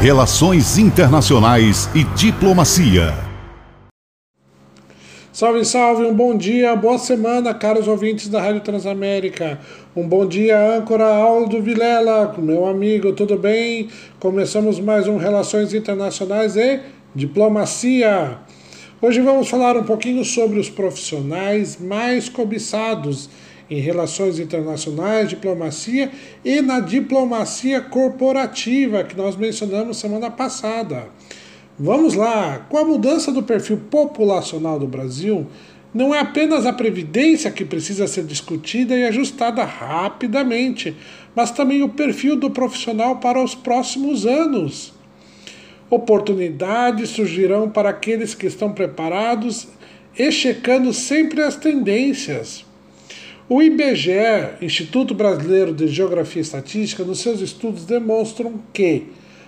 Relações Internacionais e Diplomacia. Salve, salve, um bom dia, boa semana, caros ouvintes da Rádio Transamérica. Um bom dia, âncora Aldo Vilela, meu amigo, tudo bem? Começamos mais um Relações Internacionais e Diplomacia. Hoje vamos falar um pouquinho sobre os profissionais mais cobiçados em relações internacionais, diplomacia e na diplomacia corporativa que nós mencionamos semana passada. Vamos lá, com a mudança do perfil populacional do Brasil, não é apenas a previdência que precisa ser discutida e ajustada rapidamente, mas também o perfil do profissional para os próximos anos. Oportunidades surgirão para aqueles que estão preparados e checando sempre as tendências. O IBGE, Instituto Brasileiro de Geografia e Estatística, nos seus estudos demonstram que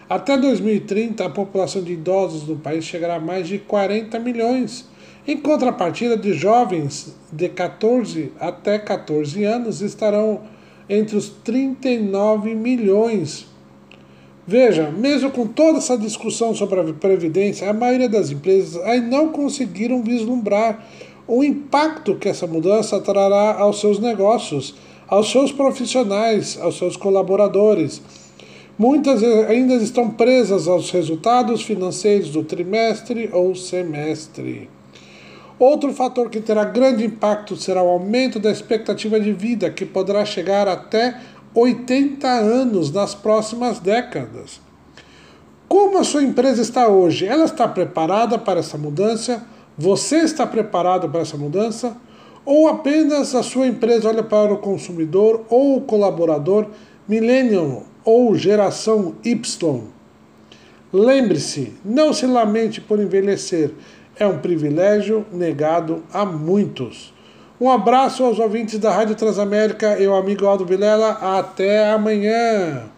até 2030 a população de idosos no país chegará a mais de 40 milhões. Em contrapartida de jovens de 14 até 14 anos estarão entre os 39 milhões. Veja, mesmo com toda essa discussão sobre a previdência, a maioria das empresas ainda não conseguiram vislumbrar o impacto que essa mudança trará aos seus negócios, aos seus profissionais, aos seus colaboradores. Muitas ainda estão presas aos resultados financeiros do trimestre ou semestre. Outro fator que terá grande impacto será o aumento da expectativa de vida, que poderá chegar até 80 anos nas próximas décadas. Como a sua empresa está hoje? Ela está preparada para essa mudança? Você está preparado para essa mudança? Ou apenas a sua empresa olha para o consumidor ou o colaborador millennial ou geração Y? Lembre-se, não se lamente por envelhecer, é um privilégio negado a muitos. Um abraço aos ouvintes da Rádio Transamérica e ao amigo Aldo Vilela. Até amanhã!